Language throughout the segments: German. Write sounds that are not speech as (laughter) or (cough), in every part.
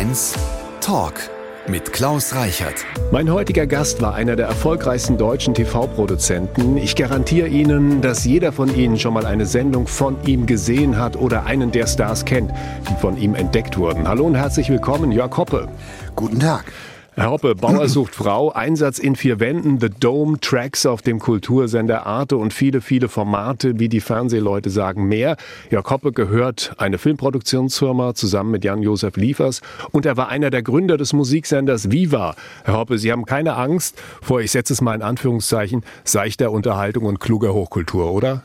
Mainz Talk mit Klaus Reichert. Mein heutiger Gast war einer der erfolgreichsten deutschen TV-Produzenten. Ich garantiere Ihnen, dass jeder von Ihnen schon mal eine Sendung von ihm gesehen hat oder einen der Stars kennt, die von ihm entdeckt wurden. Hallo und herzlich willkommen, Jörg Hoppe. Guten Tag. Herr Hoppe, Bauer sucht Frau, Einsatz in vier Wänden, The Dome, Tracks auf dem Kultursender Arte und viele, viele Formate, wie die Fernsehleute sagen, mehr. Jörg Hoppe gehört eine Filmproduktionsfirma zusammen mit Jan-Josef Liefers und er war einer der Gründer des Musiksenders Viva. Herr Hoppe, Sie haben keine Angst vor, ich setze es mal in Anführungszeichen, seichter Unterhaltung und kluger Hochkultur, oder?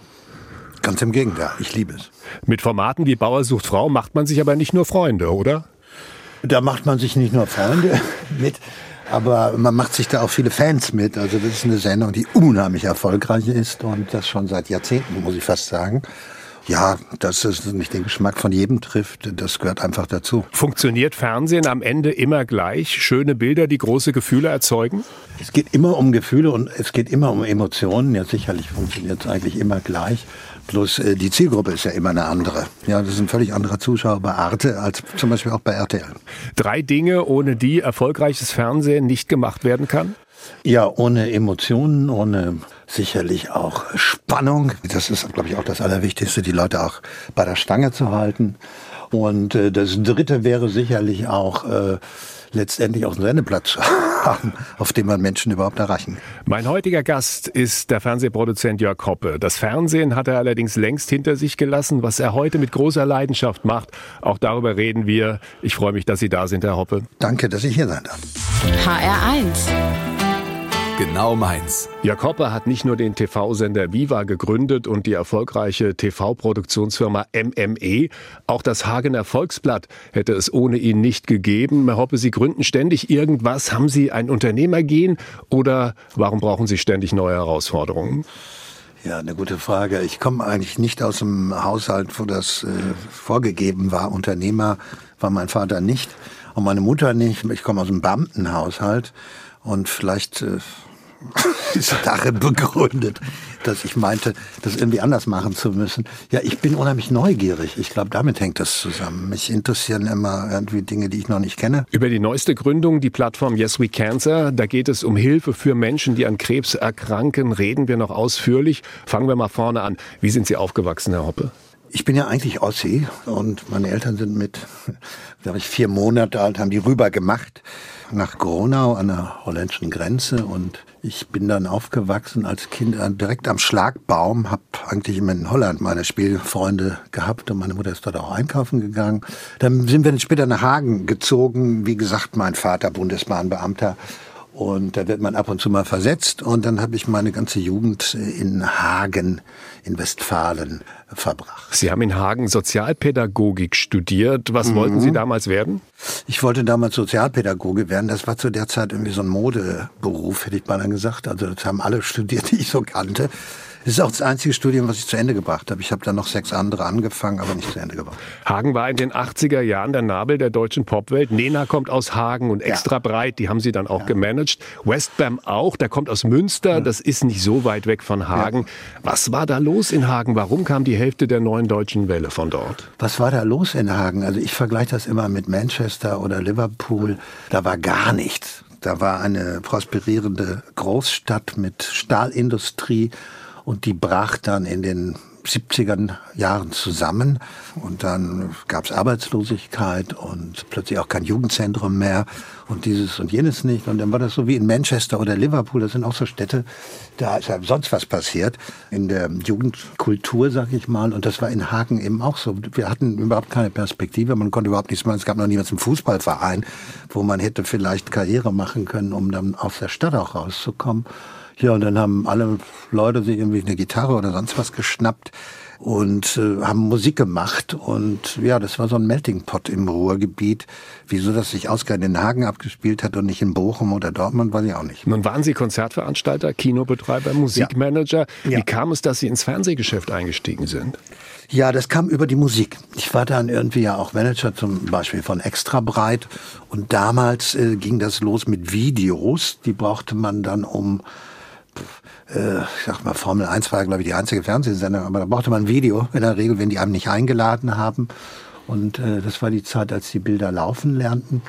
Ganz im Gegenteil, ich liebe es. Mit Formaten wie Bauer sucht Frau macht man sich aber nicht nur Freunde, oder? Da macht man sich nicht nur Freunde (laughs) mit, aber man macht sich da auch viele Fans mit. Also das ist eine Sendung, die unheimlich erfolgreich ist und das schon seit Jahrzehnten, muss ich fast sagen. Ja, dass es nicht den Geschmack von jedem trifft, das gehört einfach dazu. Funktioniert Fernsehen am Ende immer gleich? Schöne Bilder, die große Gefühle erzeugen? Es geht immer um Gefühle und es geht immer um Emotionen. Ja, sicherlich funktioniert es eigentlich immer gleich. Plus äh, die Zielgruppe ist ja immer eine andere. Ja, das sind völlig andere Zuschauer bei Arte als zum Beispiel auch bei RTL. Drei Dinge, ohne die erfolgreiches Fernsehen nicht gemacht werden kann? Ja, ohne Emotionen, ohne sicherlich auch Spannung. Das ist, glaube ich, auch das Allerwichtigste, die Leute auch bei der Stange zu halten. Und äh, das Dritte wäre sicherlich auch äh, letztendlich auch einen Sendeplatz (laughs) haben, auf dem man Menschen überhaupt erreichen. Mein heutiger Gast ist der Fernsehproduzent Jörg Hoppe. Das Fernsehen hat er allerdings längst hinter sich gelassen, was er heute mit großer Leidenschaft macht. Auch darüber reden wir. Ich freue mich, dass Sie da sind, Herr Hoppe. Danke, dass ich hier sein darf. HR1 Genau meins. Jakob hat nicht nur den TV-Sender Viva gegründet und die erfolgreiche TV-Produktionsfirma MME, auch das Hagener Volksblatt hätte es ohne ihn nicht gegeben. Herr Hoppe, Sie gründen ständig irgendwas. Haben Sie ein Unternehmergehen oder warum brauchen Sie ständig neue Herausforderungen? Ja, eine gute Frage. Ich komme eigentlich nicht aus einem Haushalt, wo das äh, vorgegeben war. Unternehmer war mein Vater nicht und meine Mutter nicht. Ich komme aus einem Beamtenhaushalt und vielleicht äh, (laughs) ist darin begründet, dass ich meinte, das irgendwie anders machen zu müssen. Ja, ich bin unheimlich neugierig. Ich glaube, damit hängt das zusammen. Mich interessieren immer irgendwie Dinge, die ich noch nicht kenne. Über die neueste Gründung, die Plattform Yes We Cancer, da geht es um Hilfe für Menschen, die an Krebs erkranken. Reden wir noch ausführlich. Fangen wir mal vorne an. Wie sind Sie aufgewachsen, Herr Hoppe? Ich bin ja eigentlich Ossi und meine Eltern sind mit, (laughs) glaube ich, vier Monate alt, haben die rüber gemacht nach Gronau an der holländischen Grenze und ich bin dann aufgewachsen als Kind direkt am Schlagbaum, habe eigentlich in Holland meine Spielfreunde gehabt und meine Mutter ist dort auch einkaufen gegangen. Dann sind wir später nach Hagen gezogen, wie gesagt, mein Vater Bundesbahnbeamter und da wird man ab und zu mal versetzt. Und dann habe ich meine ganze Jugend in Hagen in Westfalen verbracht. Sie haben in Hagen Sozialpädagogik studiert. Was mhm. wollten Sie damals werden? Ich wollte damals Sozialpädagoge werden. Das war zu der Zeit irgendwie so ein Modeberuf, hätte ich mal gesagt. Also das haben alle studiert, (laughs) die ich so kannte. Das ist auch das einzige Studium, was ich zu Ende gebracht habe. Ich habe dann noch sechs andere angefangen, aber nicht zu Ende gebracht. Hagen war in den 80er Jahren der Nabel der deutschen Popwelt. Nena kommt aus Hagen und extra ja. breit, die haben sie dann auch ja. gemanagt. Westbam auch, der kommt aus Münster, ja. das ist nicht so weit weg von Hagen. Was war da los in Hagen? Warum kam die Hälfte der neuen deutschen Welle von dort? Was war da los in Hagen? Also ich vergleiche das immer mit Manchester oder Liverpool. Da war gar nichts. Da war eine prosperierende Großstadt mit Stahlindustrie und die brach dann in den 70er Jahren zusammen und dann gab es Arbeitslosigkeit und plötzlich auch kein Jugendzentrum mehr und dieses und jenes nicht. Und dann war das so wie in Manchester oder Liverpool, das sind auch so Städte, da ist ja sonst was passiert in der Jugendkultur, sag ich mal. Und das war in Hagen eben auch so. Wir hatten überhaupt keine Perspektive, man konnte überhaupt nichts machen. Es gab noch niemals einen Fußballverein, wo man hätte vielleicht Karriere machen können, um dann aus der Stadt auch rauszukommen. Ja, und dann haben alle Leute sich irgendwie eine Gitarre oder sonst was geschnappt und äh, haben Musik gemacht. Und ja, das war so ein Melting Pot im Ruhrgebiet. Wieso das sich ausgerechnet in Hagen abgespielt hat und nicht in Bochum oder Dortmund, weiß ich auch nicht. Nun waren Sie Konzertveranstalter, Kinobetreiber, Musikmanager. Ja. Wie kam es, dass Sie ins Fernsehgeschäft eingestiegen sind? Ja, das kam über die Musik. Ich war dann irgendwie ja auch Manager zum Beispiel von Extra Breit und damals äh, ging das los mit Videos. Die brauchte man dann um ich sag mal, Formel 1 war, glaube ich, die einzige Fernsehsendung, aber da brauchte man ein Video in der Regel, wenn die einem nicht eingeladen haben. Und äh, das war die Zeit, als die Bilder laufen lernten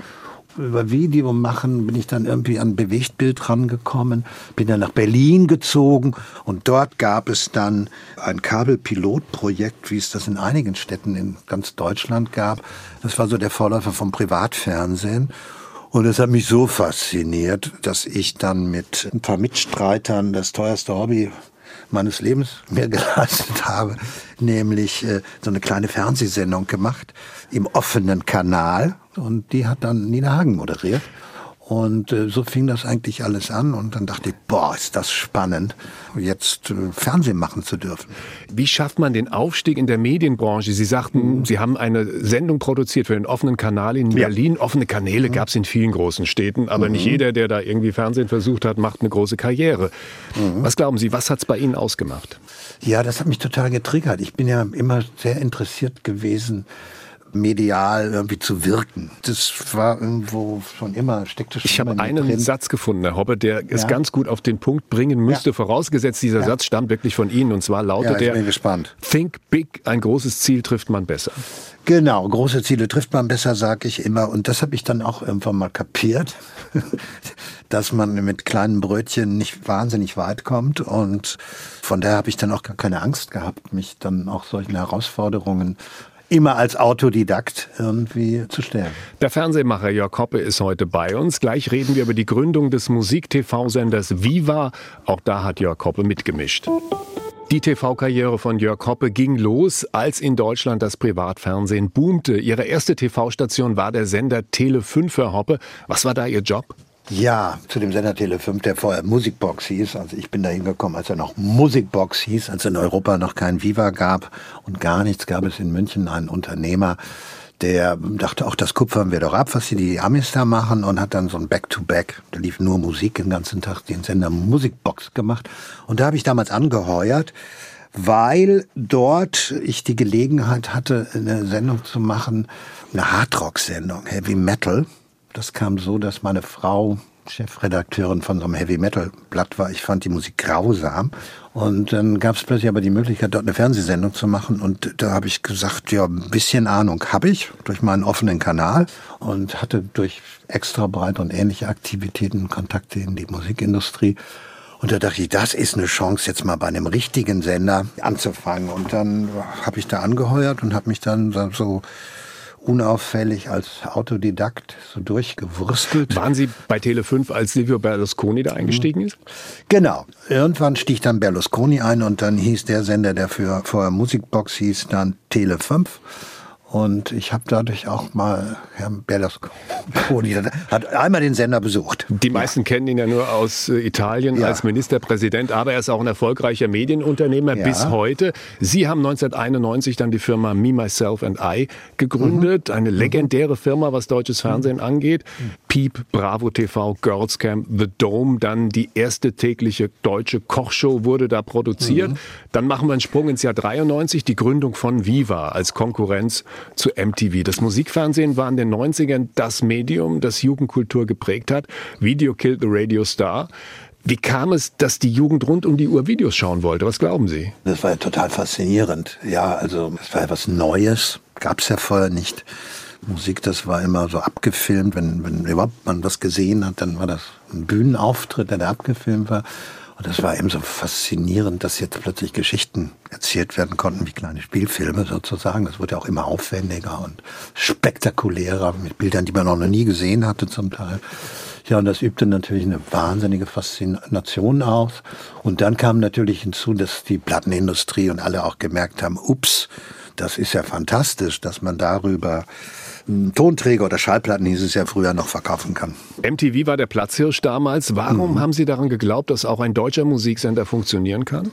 über Video machen bin ich dann irgendwie an Bewegtbild rangekommen, bin dann nach Berlin gezogen und dort gab es dann ein Kabelpilotprojekt, wie es das in einigen Städten in ganz Deutschland gab. Das war so der Vorläufer vom Privatfernsehen. Und es hat mich so fasziniert, dass ich dann mit ein paar Mitstreitern das teuerste Hobby meines Lebens mir (laughs) geleistet habe, nämlich äh, so eine kleine Fernsehsendung gemacht im offenen Kanal und die hat dann Nina Hagen moderiert. Und äh, so fing das eigentlich alles an und dann dachte ich, boah, ist das spannend, jetzt äh, Fernsehen machen zu dürfen. Wie schafft man den Aufstieg in der Medienbranche? Sie sagten, mhm. Sie haben eine Sendung produziert für den offenen Kanal in Berlin. Ja. Offene Kanäle mhm. gab es in vielen großen Städten, aber mhm. nicht jeder, der da irgendwie Fernsehen versucht hat, macht eine große Karriere. Was glauben Sie, was hat es bei Ihnen ausgemacht? Ja, das hat mich total getriggert. Ich bin ja immer sehr interessiert gewesen medial irgendwie zu wirken. Das war irgendwo schon immer, steckte schon Ich habe einen drin. Satz gefunden, Herr Hoppe, der ja. es ganz gut auf den Punkt bringen müsste, ja. vorausgesetzt dieser ja. Satz stammt wirklich von Ihnen und zwar lautet ja, ich der, bin gespannt. Think big, ein großes Ziel trifft man besser. Genau, große Ziele trifft man besser, sage ich immer. Und das habe ich dann auch irgendwann mal kapiert, (laughs) dass man mit kleinen Brötchen nicht wahnsinnig weit kommt. Und von daher habe ich dann auch gar keine Angst gehabt, mich dann auch solchen Herausforderungen immer als Autodidakt irgendwie zu stellen. Der Fernsehmacher Jörg Hoppe ist heute bei uns. Gleich reden wir über die Gründung des Musik-TV-Senders Viva. Auch da hat Jörg Hoppe mitgemischt. Die TV-Karriere von Jörg Hoppe ging los, als in Deutschland das Privatfernsehen boomte. Ihre erste TV-Station war der Sender Tele 5 für Hoppe. Was war da Ihr Job? Ja, zu dem Sender Tele 5, der vorher Musikbox hieß. Also ich bin da hingekommen, als er noch Musikbox hieß, als in Europa noch kein Viva gab und gar nichts, gab es in München einen Unternehmer, der dachte, auch das kupfern wir doch ab, was die, die Amis da machen und hat dann so ein Back-to-Back, da lief nur Musik den ganzen Tag, den Sender Musikbox gemacht. Und da habe ich damals angeheuert, weil dort ich die Gelegenheit hatte, eine Sendung zu machen, eine Hardrock-Sendung, Heavy Metal. Das kam so, dass meine Frau Chefredakteurin von so einem Heavy Metal Blatt war. Ich fand die Musik grausam. Und dann gab es plötzlich aber die Möglichkeit, dort eine Fernsehsendung zu machen. Und da habe ich gesagt, ja, ein bisschen Ahnung habe ich durch meinen offenen Kanal und hatte durch Extrabreit und ähnliche Aktivitäten Kontakte in die Musikindustrie. Und da dachte ich, das ist eine Chance, jetzt mal bei einem richtigen Sender anzufangen. Und dann habe ich da angeheuert und habe mich dann so unauffällig als Autodidakt so durchgewurstelt. Waren Sie bei Tele5, als Silvio Berlusconi da eingestiegen ist? Genau. Irgendwann stieg dann Berlusconi ein und dann hieß der Sender, der für vorher Musikbox hieß, dann Tele5. Und ich habe dadurch auch mal Herrn Berlusconi hat einmal den Sender besucht. Die meisten ja. kennen ihn ja nur aus äh, Italien ja. als Ministerpräsident, aber er ist auch ein erfolgreicher Medienunternehmer ja. bis heute. Sie haben 1991 dann die Firma Me, Myself and I gegründet, mhm. eine mhm. legendäre Firma, was deutsches Fernsehen mhm. angeht. Piep, Bravo TV, Girls Camp, The Dome, dann die erste tägliche deutsche Kochshow wurde da produziert. Mhm. Dann machen wir einen Sprung ins Jahr 93, die Gründung von Viva als Konkurrenz zu MTV. Das Musikfernsehen war in den 90ern das Medium, das Jugendkultur geprägt hat. Video killed the Radio Star. Wie kam es, dass die Jugend rund um die Uhr Videos schauen wollte? Was glauben Sie? Das war ja total faszinierend. Ja, also es war etwas Neues, gab es ja vorher nicht. Musik, das war immer so abgefilmt. Wenn, wenn überhaupt man was gesehen hat, dann war das ein Bühnenauftritt, der da abgefilmt war. Und das war eben so faszinierend, dass jetzt plötzlich Geschichten erzählt werden konnten, wie kleine Spielfilme sozusagen. Das wurde auch immer aufwendiger und spektakulärer mit Bildern, die man noch nie gesehen hatte zum Teil. Ja, und das übte natürlich eine wahnsinnige Faszination aus. Und dann kam natürlich hinzu, dass die Plattenindustrie und alle auch gemerkt haben, ups, das ist ja fantastisch, dass man darüber Tonträger oder Schallplatten hieß es ja früher noch verkaufen kann. MTV war der Platzhirsch damals. Warum mhm. haben Sie daran geglaubt, dass auch ein deutscher Musiksender funktionieren kann?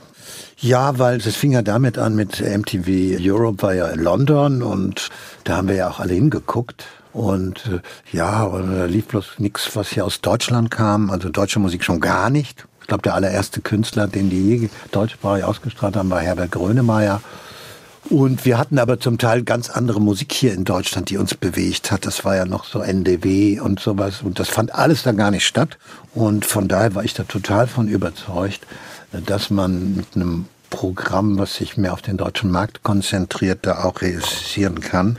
Ja, weil es fing ja damit an mit MTV Europe war ja in London und da haben wir ja auch alle hingeguckt. Und äh, ja, da lief bloß nichts, was hier aus Deutschland kam, also deutsche Musik schon gar nicht. Ich glaube, der allererste Künstler, den die je deutschsprachig ausgestrahlt haben, war Herbert Grönemeyer. Und wir hatten aber zum Teil ganz andere Musik hier in Deutschland, die uns bewegt hat. Das war ja noch so NDW und sowas. Und das fand alles da gar nicht statt. Und von daher war ich da total von überzeugt, dass man mit einem Programm, was sich mehr auf den deutschen Markt konzentriert, da auch realisieren kann.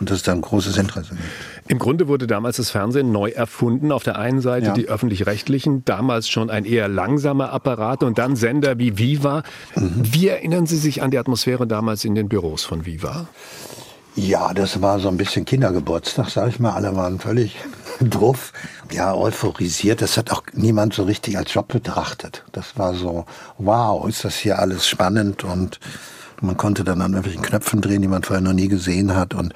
und dass es da ein großes Interesse gibt. Im Grunde wurde damals das Fernsehen neu erfunden. Auf der einen Seite ja. die öffentlich-rechtlichen, damals schon ein eher langsamer Apparat und dann Sender wie Viva. Mhm. Wie erinnern Sie sich an die Atmosphäre damals in den Büros von Viva? Ja, das war so ein bisschen Kindergeburtstag, sag ich mal. Alle waren völlig (laughs) drauf, ja, euphorisiert. Das hat auch niemand so richtig als Job betrachtet. Das war so, wow, ist das hier alles spannend und man konnte dann an irgendwelchen Knöpfen drehen, die man vorher noch nie gesehen hat und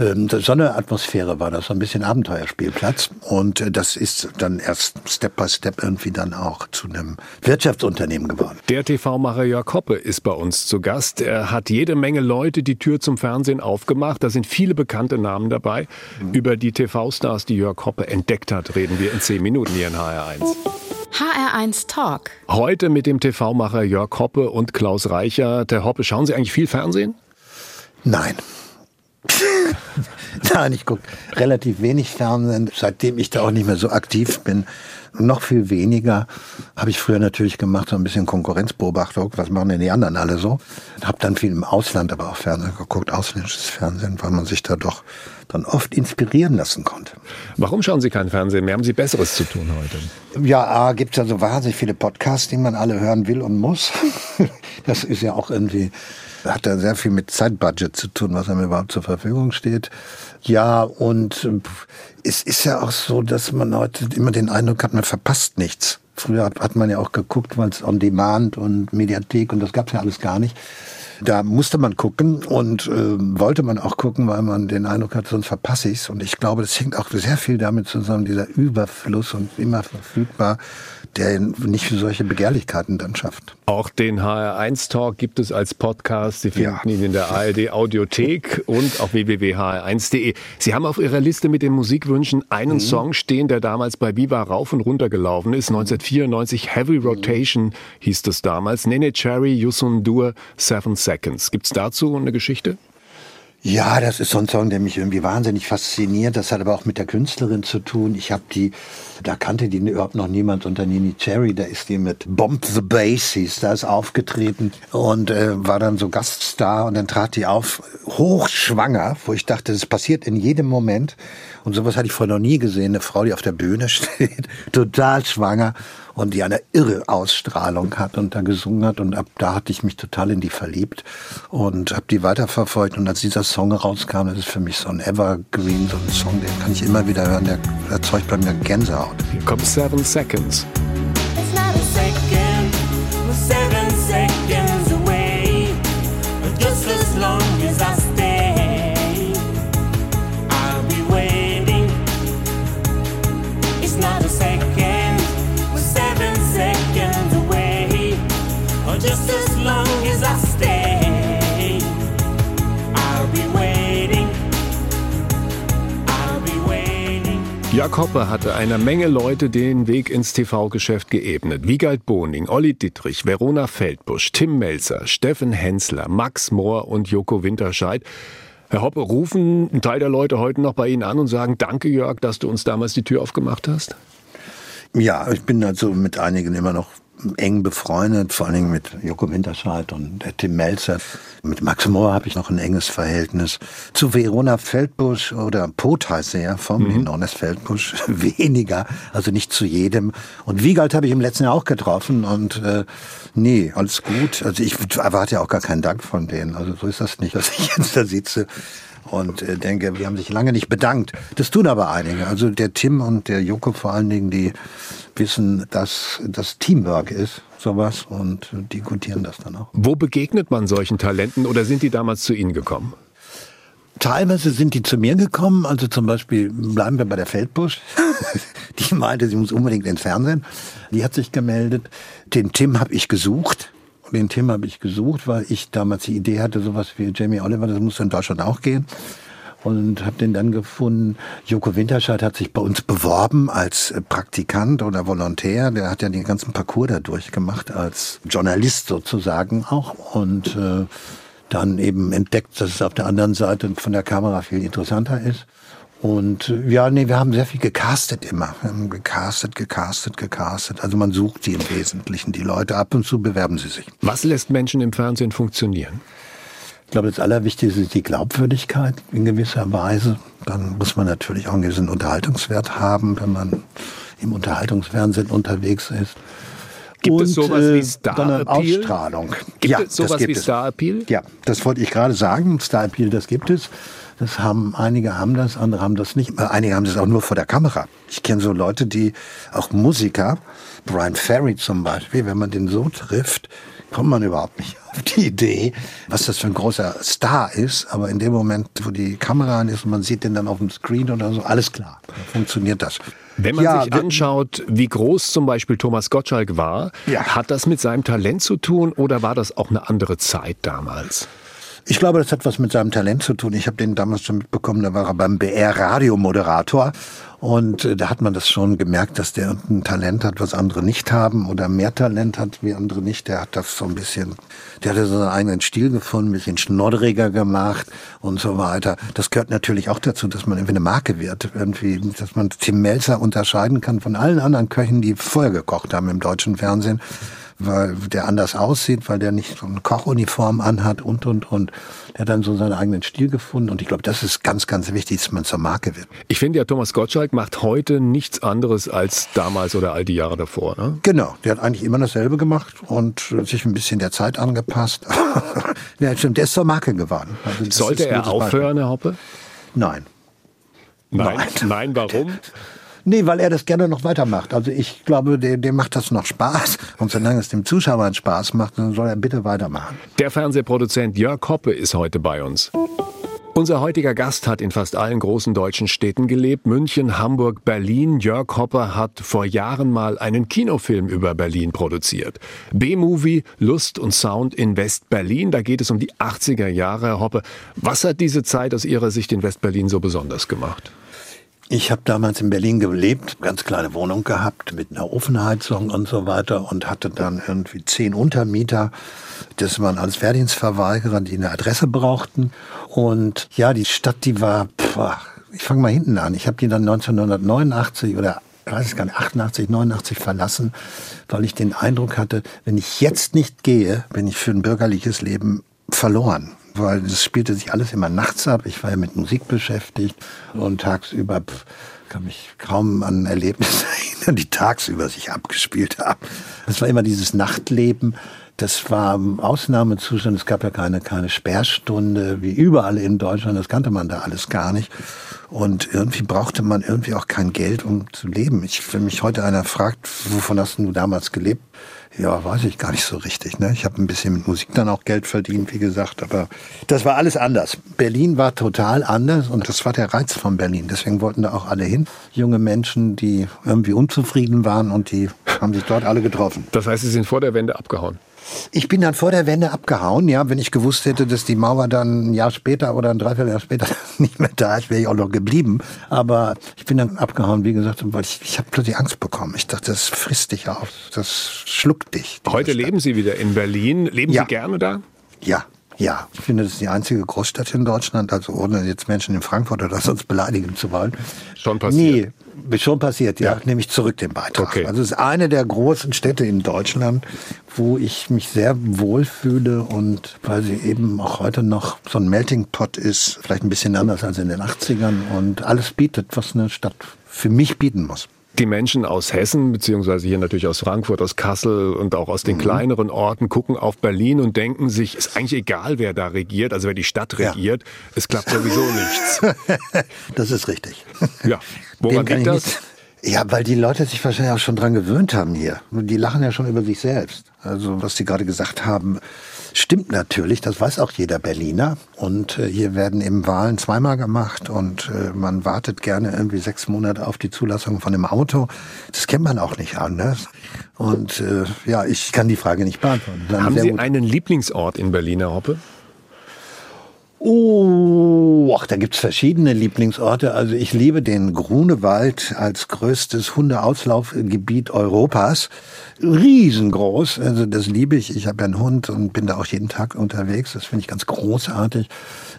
ähm, so eine Atmosphäre war das, so ein bisschen Abenteuerspielplatz. Und äh, das ist dann erst Step by Step irgendwie dann auch zu einem Wirtschaftsunternehmen geworden. Der TV-Macher Jörg Hoppe ist bei uns zu Gast. Er hat jede Menge Leute die Tür zum Fernsehen aufgemacht. Da sind viele bekannte Namen dabei. Mhm. Über die TV-Stars, die Jörg Hoppe entdeckt hat, reden wir in zehn Minuten hier in HR1. HR1 Talk. Heute mit dem TV-Macher Jörg Hoppe und Klaus Reicher. Der Hoppe, schauen Sie eigentlich viel Fernsehen? Nein. (laughs) Nein, ich gucke relativ wenig Fernsehen, seitdem ich da auch nicht mehr so aktiv bin. Noch viel weniger habe ich früher natürlich gemacht, so ein bisschen Konkurrenzbeobachtung. Was machen denn die anderen alle so? Habe dann viel im Ausland aber auch Fernsehen geguckt, ausländisches Fernsehen, weil man sich da doch dann oft inspirieren lassen konnte. Warum schauen Sie kein Fernsehen mehr? Haben Sie Besseres zu tun heute? Ja, gibt es ja so wahnsinnig viele Podcasts, die man alle hören will und muss. (laughs) Das ist ja auch irgendwie hat da sehr viel mit Zeitbudget zu tun, was einem überhaupt zur Verfügung steht. Ja, und äh, es ist ja auch so, dass man heute immer den Eindruck hat, man verpasst nichts. Früher hat man ja auch geguckt, weil es on demand und Mediathek und das gab es ja alles gar nicht. Da musste man gucken und äh, wollte man auch gucken, weil man den Eindruck hat, sonst verpasse ich's. Und ich glaube, das hängt auch sehr viel damit zusammen, dieser Überfluss und immer verfügbar der nicht für solche Begehrlichkeiten dann schafft. Auch den HR1-Talk gibt es als Podcast. Sie finden ja. ihn in der ARD Audiothek und auf www.hr1.de. Sie haben auf Ihrer Liste mit den Musikwünschen einen mhm. Song stehen, der damals bei Viva rauf und runter gelaufen ist. 1994 Heavy Rotation hieß das damals. Nene Cherry, Yusun Dur, Seven Seconds. Gibt es dazu eine Geschichte? Ja, das ist so ein Song, der mich irgendwie wahnsinnig fasziniert. Das hat aber auch mit der Künstlerin zu tun. Ich habe die, da kannte die überhaupt noch niemand unter Nini Cherry. Da ist die mit Bomb the Bass da ist aufgetreten und äh, war dann so Gaststar und dann trat die auf, hochschwanger, wo ich dachte, das passiert in jedem Moment. Und sowas hatte ich vorher noch nie gesehen. Eine Frau, die auf der Bühne (laughs) steht, total schwanger und die eine irre Ausstrahlung hat und da gesungen hat. Und ab da hatte ich mich total in die verliebt und habe die weiterverfolgt. Und als dieser Song rauskam, das ist für mich so ein Evergreen, so ein Song, den kann ich immer wieder hören, der erzeugt bei mir Gänsehaut. Hier kommt Seven Seconds. Jörg Hoppe hatte einer Menge Leute den Weg ins TV-Geschäft geebnet. Wiegald Boning, Olli Dittrich, Verona Feldbusch, Tim Melzer, Steffen Hensler, Max Mohr und Joko Winterscheid. Herr Hoppe, rufen ein Teil der Leute heute noch bei Ihnen an und sagen, danke Jörg, dass du uns damals die Tür aufgemacht hast? Ja, ich bin also mit einigen immer noch eng befreundet, vor allen Dingen mit Joko Winterscheid und Tim Melzer. Mit Max Mohr habe ich noch ein enges Verhältnis. Zu Verona Feldbusch oder Pot heißt er ja, formerly mhm. known as Feldbusch, (laughs) weniger, also nicht zu jedem. Und Wiegald habe ich im letzten Jahr auch getroffen und äh, nee, alles gut. Also ich erwarte ja auch gar keinen Dank von denen. Also so ist das nicht, dass ich jetzt da sitze und äh, denke, wir haben sich lange nicht bedankt. Das tun aber einige. Also der Tim und der Joko vor allen Dingen, die wissen, dass das Teamwork ist, sowas, und die gutieren das dann auch. Wo begegnet man solchen Talenten oder sind die damals zu Ihnen gekommen? Teilweise sind die zu mir gekommen, also zum Beispiel bleiben wir bei der Feldbusch. (laughs) die meinte, sie muss unbedingt ins Fernsehen. Die hat sich gemeldet. Den Tim habe ich gesucht den Thema habe ich gesucht, weil ich damals die Idee hatte, sowas wie Jamie Oliver, das muss in Deutschland auch gehen. Und habe den dann gefunden. Joko Winterscheid hat sich bei uns beworben als Praktikant oder Volontär. Der hat ja den ganzen Parcours da durchgemacht, als Journalist sozusagen auch. Und äh, dann eben entdeckt, dass es auf der anderen Seite von der Kamera viel interessanter ist. Und äh, ja, nee, wir haben sehr viel gecastet immer. Wir haben gecastet, gecastet, gecastet. Also man sucht sie im Wesentlichen, die Leute. Ab und zu bewerben sie sich. Was lässt Menschen im Fernsehen funktionieren? Ich glaube, das Allerwichtigste ist die Glaubwürdigkeit in gewisser Weise. Dann muss man natürlich auch einen gewissen Unterhaltungswert haben, wenn man im Unterhaltungsfernsehen unterwegs ist. Gibt und, es sowas äh, wie Star dann eine Appeal? Ausstrahlung. Gibt ja, es sowas das gibt wie es. Star Appeal? Ja, das wollte ich gerade sagen. Star Appeal, das gibt es. Das haben einige haben das, andere haben das nicht. Äh, Einige haben das auch nur vor der Kamera. Ich kenne so Leute, die auch Musiker, Brian Ferry zum Beispiel, wenn man den so trifft, kommt man überhaupt nicht auf die Idee, was das für ein großer Star ist. Aber in dem Moment, wo die Kamera an ist und man sieht den dann auf dem Screen oder so, alles klar, funktioniert das. Wenn man Ja, sich anschaut, wie groß zum Beispiel Thomas Gottschalk war, Ja. hat das mit seinem Talent zu tun oder war das auch eine andere Zeit damals? Ich glaube, das hat was mit seinem Talent zu tun. Ich habe den damals schon mitbekommen, da war er beim BR Radiomoderator und äh, da hat man das schon gemerkt, dass der ein Talent hat, was andere nicht haben oder mehr Talent hat wie andere nicht. Der hat das so ein bisschen, der hatte so einen eigenen Stil gefunden, ein bisschen schnoddriger gemacht und so weiter. Das gehört natürlich auch dazu, dass man irgendwie eine Marke wird, irgendwie, dass man Tim Melzer unterscheiden kann von allen anderen Köchen, die vorher gekocht haben im deutschen Fernsehen weil der anders aussieht, weil der nicht so eine Kochuniform anhat und, und, und. Der hat dann so seinen eigenen Stil gefunden und ich glaube, das ist ganz, ganz wichtig, dass man zur Marke wird. Ich finde ja, Thomas Gottschalk macht heute nichts anderes als damals oder all die Jahre davor. Ne? Genau, der hat eigentlich immer dasselbe gemacht und sich ein bisschen der Zeit angepasst. (laughs) ja, stimmt, der ist zur Marke geworden. Also Sollte er gutes Beispiel. aufhören, Herr Hoppe? Nein. Nein. Nein. Nein, warum? (laughs) Nee, weil er das gerne noch weitermacht. Also ich glaube, dem, dem macht das noch Spaß. Und solange es dem Zuschauer einen Spaß macht, dann soll er bitte weitermachen. Der Fernsehproduzent Jörg Hoppe ist heute bei uns. Unser heutiger Gast hat in fast allen großen deutschen Städten gelebt. München, Hamburg, Berlin. Jörg Hoppe hat vor Jahren mal einen Kinofilm über Berlin produziert. B-Movie Lust und Sound in West-Berlin. Da geht es um die 80er Jahre, Herr Hoppe. Was hat diese Zeit aus Ihrer Sicht in West-Berlin so besonders gemacht? Ich habe damals in Berlin gelebt, ganz kleine Wohnung gehabt mit einer Ofenheizung und so weiter und hatte dann irgendwie zehn Untermieter. Das waren alles Wehrdienstverweigerer, die eine Adresse brauchten. Und ja, die Stadt, die war, pff, ich fange mal hinten an. Ich habe die dann 1989 oder ich weiß es gar nicht, 88, 89 verlassen, weil ich den Eindruck hatte, wenn ich jetzt nicht gehe, bin ich für ein bürgerliches Leben verloren weil das spielte sich alles immer nachts ab. Ich war ja mit Musik beschäftigt und tagsüber pff, kann mich kaum an Erlebnisse (laughs) erinnern, die tagsüber sich abgespielt haben. Das war immer dieses Nachtleben. Das war Ausnahmezustand. Es gab ja keine, keine Sperrstunde wie überall in Deutschland. Das kannte man da alles gar nicht. Und irgendwie brauchte man irgendwie auch kein Geld, um zu leben. Ich, wenn mich heute einer fragt, wovon hast du damals gelebt? Ja, weiß ich gar nicht so richtig. Ne? Ich habe ein bisschen mit Musik dann auch Geld verdient, wie gesagt, aber das war alles anders. Berlin war total anders und das war der Reiz von Berlin. Deswegen wollten da auch alle hin. Junge Menschen, die irgendwie unzufrieden waren und die haben sich dort alle getroffen. Das heißt, Sie sind vor der Wende abgehauen. Ich bin dann vor der Wende abgehauen, ja. Wenn ich gewusst hätte, dass die Mauer dann ein Jahr später oder ein Dreivierteljahr später (laughs) nicht mehr da ist, wäre ich auch noch geblieben. Aber ich bin dann abgehauen, wie gesagt, weil ich, ich habe plötzlich Angst bekommen. Ich dachte, das frisst dich auf, das schluckt dich. Heute Stadt. leben Sie wieder in Berlin. Leben Ja. Sie gerne da? Ja, ja. Ich finde, das ist die einzige Großstadt in Deutschland, also ohne jetzt Menschen in Frankfurt oder sonst beleidigen zu wollen. Schon passiert. Nee, schon passiert, ja. Ja. Nehme ich zurück den Beitrag. Okay. Also es ist eine der großen Städte in Deutschland, wo ich mich sehr wohl fühle und weil sie eben auch heute noch so ein Melting Pot ist, vielleicht ein bisschen anders als in den 80ern und alles bietet, was eine Stadt für mich bieten muss. Die Menschen aus Hessen, beziehungsweise hier natürlich aus Frankfurt, aus Kassel und auch aus den Mhm. kleineren Orten, gucken auf Berlin und denken sich, ist eigentlich egal, wer da regiert, also wer die Stadt Ja. regiert, es klappt sowieso nichts. (laughs) Das ist richtig. Ja, woran liegt das? Ja, weil die Leute sich wahrscheinlich auch schon dran gewöhnt haben hier. Die lachen ja schon über sich selbst. Also was Sie gerade gesagt haben, stimmt natürlich. Das weiß auch jeder Berliner. Und äh, hier werden eben Wahlen zweimal gemacht und äh, man wartet gerne irgendwie sechs Monate auf die Zulassung von dem Auto. Das kennt man auch nicht anders. Und äh, ja, ich kann die Frage nicht beantworten. Haben Sie einen Lieblingsort in Berlin, Herr Hoppe? Oh, Boah, da gibt's verschiedene Lieblingsorte. Also ich liebe den Grunewald als größtes Hundeauslaufgebiet Europas. Riesengroß, also das liebe ich. Ich habe ja einen Hund und bin da auch jeden Tag unterwegs. Das finde ich ganz großartig.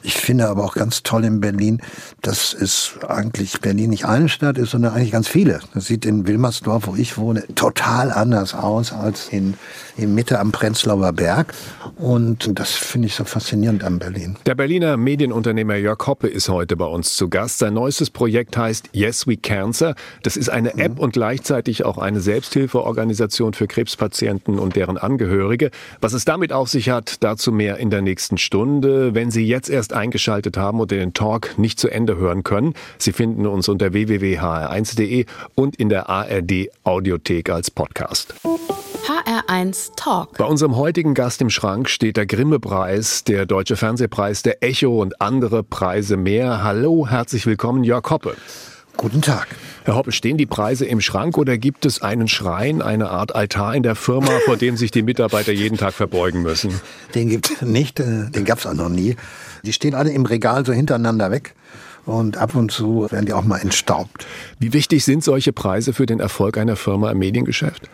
Ich finde aber auch ganz toll in Berlin, dass es eigentlich Berlin nicht eine Stadt ist, sondern eigentlich ganz viele. Das sieht in Wilmersdorf, wo ich wohne, total anders aus als in, in Mitte am Prenzlauer Berg. Und das finde ich so faszinierend an Berlin. Der Berliner Medienunternehmer Jörg Hoppe ist heute bei uns zu Gast. Sein neuestes Projekt heißt Yes We Cancer. Das ist eine App und gleichzeitig auch eine Selbsthilfeorganisation für Krebspatienten und deren Angehörige. Was es damit auf sich hat, dazu mehr in der nächsten Stunde. Wenn Sie jetzt erst eingeschaltet haben oder den Talk nicht zu Ende hören können, Sie finden uns unter www.hr1.de und in der ARD Audiothek als Podcast. HR1 Talk. Bei unserem heutigen Gast im Schrank steht der Grimme-Preis, der Deutsche Fernsehpreis, der Echo und andere Preise mehr. Hallo, herzlich willkommen, Jörg Hoppe. Guten Tag. Herr Hoppe, stehen die Preise im Schrank oder gibt es einen Schrein, eine Art Altar in der Firma, vor dem sich die Mitarbeiter jeden Tag verbeugen müssen? Den gibt es nicht, äh, den gab es auch noch nie. Die stehen alle im Regal so hintereinander weg und ab und zu werden die auch mal entstaubt. Wie wichtig sind solche Preise für den Erfolg einer Firma im Mediengeschäft?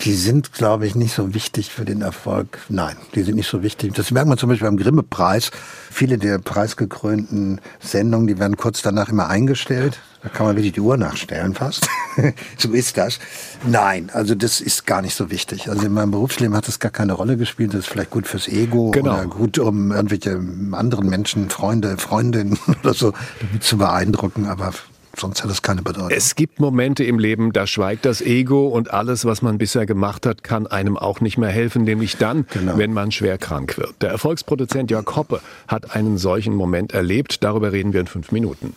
Die sind, glaube ich, nicht so wichtig für den Erfolg. Nein, die sind nicht so wichtig. Das merkt man zum Beispiel beim Grimme-Preis. Viele der preisgekrönten Sendungen, die werden kurz danach immer eingestellt. Da kann man wirklich die Uhr nachstellen fast. (laughs) so ist das. Nein, also das ist gar nicht so wichtig. Also in meinem Berufsleben hat das gar keine Rolle gespielt. Das ist vielleicht gut fürs Ego Genau. oder gut, um irgendwelche anderen Menschen, Freunde, Freundinnen (laughs) oder so zu beeindrucken. Aber sonst hat das keine Bedeutung. Es gibt Momente im Leben, da schweigt das Ego und alles, was man bisher gemacht hat, kann einem auch nicht mehr helfen, nämlich dann, Genau. wenn man schwer krank wird. Der Erfolgsproduzent Jörg Hoppe hat einen solchen Moment erlebt. Darüber reden wir in fünf Minuten.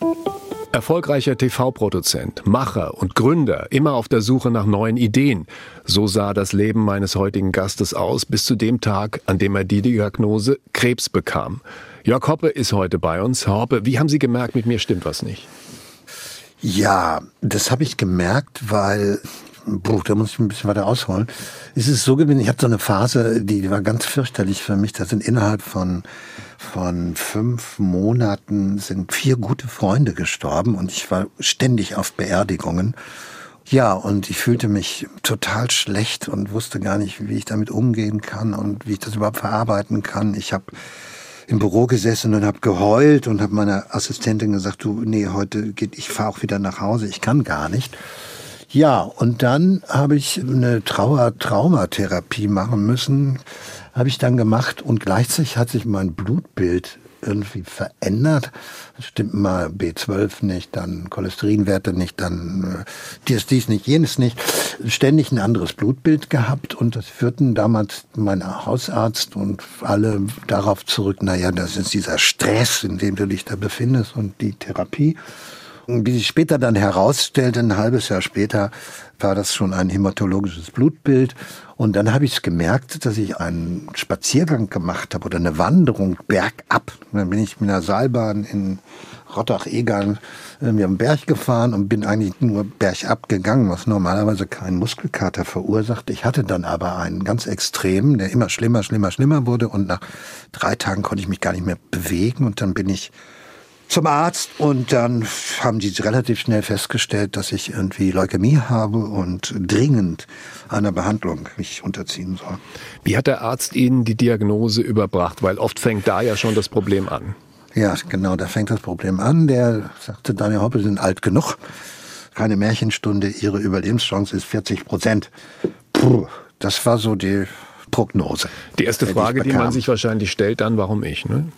Erfolgreicher TV-Produzent, Macher und Gründer, immer auf der Suche nach neuen Ideen. So sah das Leben meines heutigen Gastes aus, bis zu dem Tag, an dem er die Diagnose Krebs bekam. Jörg Hoppe ist heute bei uns. Herr Hoppe, wie haben Sie gemerkt, mit mir stimmt was nicht? Ja, das habe ich gemerkt, weil, Puh, da muss ich ein bisschen weiter ausholen. Es ist so gewesen, ich hatte so eine Phase, die war ganz fürchterlich für mich. Da sind innerhalb von, von fünf Monaten sind vier gute Freunde gestorben und ich war ständig auf Beerdigungen. Ja, und ich fühlte mich total schlecht und wusste gar nicht, wie ich damit umgehen kann und wie ich das überhaupt verarbeiten kann. Ich habe im Büro gesessen und habe geheult und habe meiner Assistentin gesagt, du, nee, heute geht, ich fahre auch wieder nach Hause, ich kann gar nicht. Ja, und dann habe ich eine Trauer-Traumatherapie machen müssen, habe ich dann gemacht und gleichzeitig hat sich mein Blutbild irgendwie verändert. Stimmt mal B12 nicht, dann Cholesterinwerte nicht, dann äh, dies, dies nicht, jenes nicht. Ständig ein anderes Blutbild gehabt und das führten damals mein Hausarzt und alle darauf zurück, naja, das ist dieser Stress, in dem du dich da befindest und die Therapie. Wie sich später dann herausstellte, ein halbes Jahr später, war das schon ein hämatologisches Blutbild. Und dann habe ich gemerkt, dass ich einen Spaziergang gemacht habe oder eine Wanderung bergab. Und dann bin ich mit einer Seilbahn in Rottach-Egern irgendwie am Berg gefahren und bin eigentlich nur bergab gegangen, was normalerweise keinen Muskelkater verursacht. Ich hatte dann aber einen ganz extremen, der immer schlimmer, schlimmer, schlimmer wurde. Und nach drei Tagen konnte ich mich gar nicht mehr bewegen. Und dann bin ich zum Arzt und dann haben die relativ schnell festgestellt, dass ich irgendwie Leukämie habe und dringend einer Behandlung mich unterziehen soll. Wie hat der Arzt Ihnen die Diagnose überbracht? Weil oft fängt da ja schon das Problem an. Ja, genau, da fängt das Problem an. Der sagte, Daniel Hoppe, Sie sind alt genug. Keine Märchenstunde, Ihre Überlebenschance ist 40 Prozent. Puh, das war so die Prognose. Die erste Frage, die man sich wahrscheinlich stellt, dann, warum ich? Ne?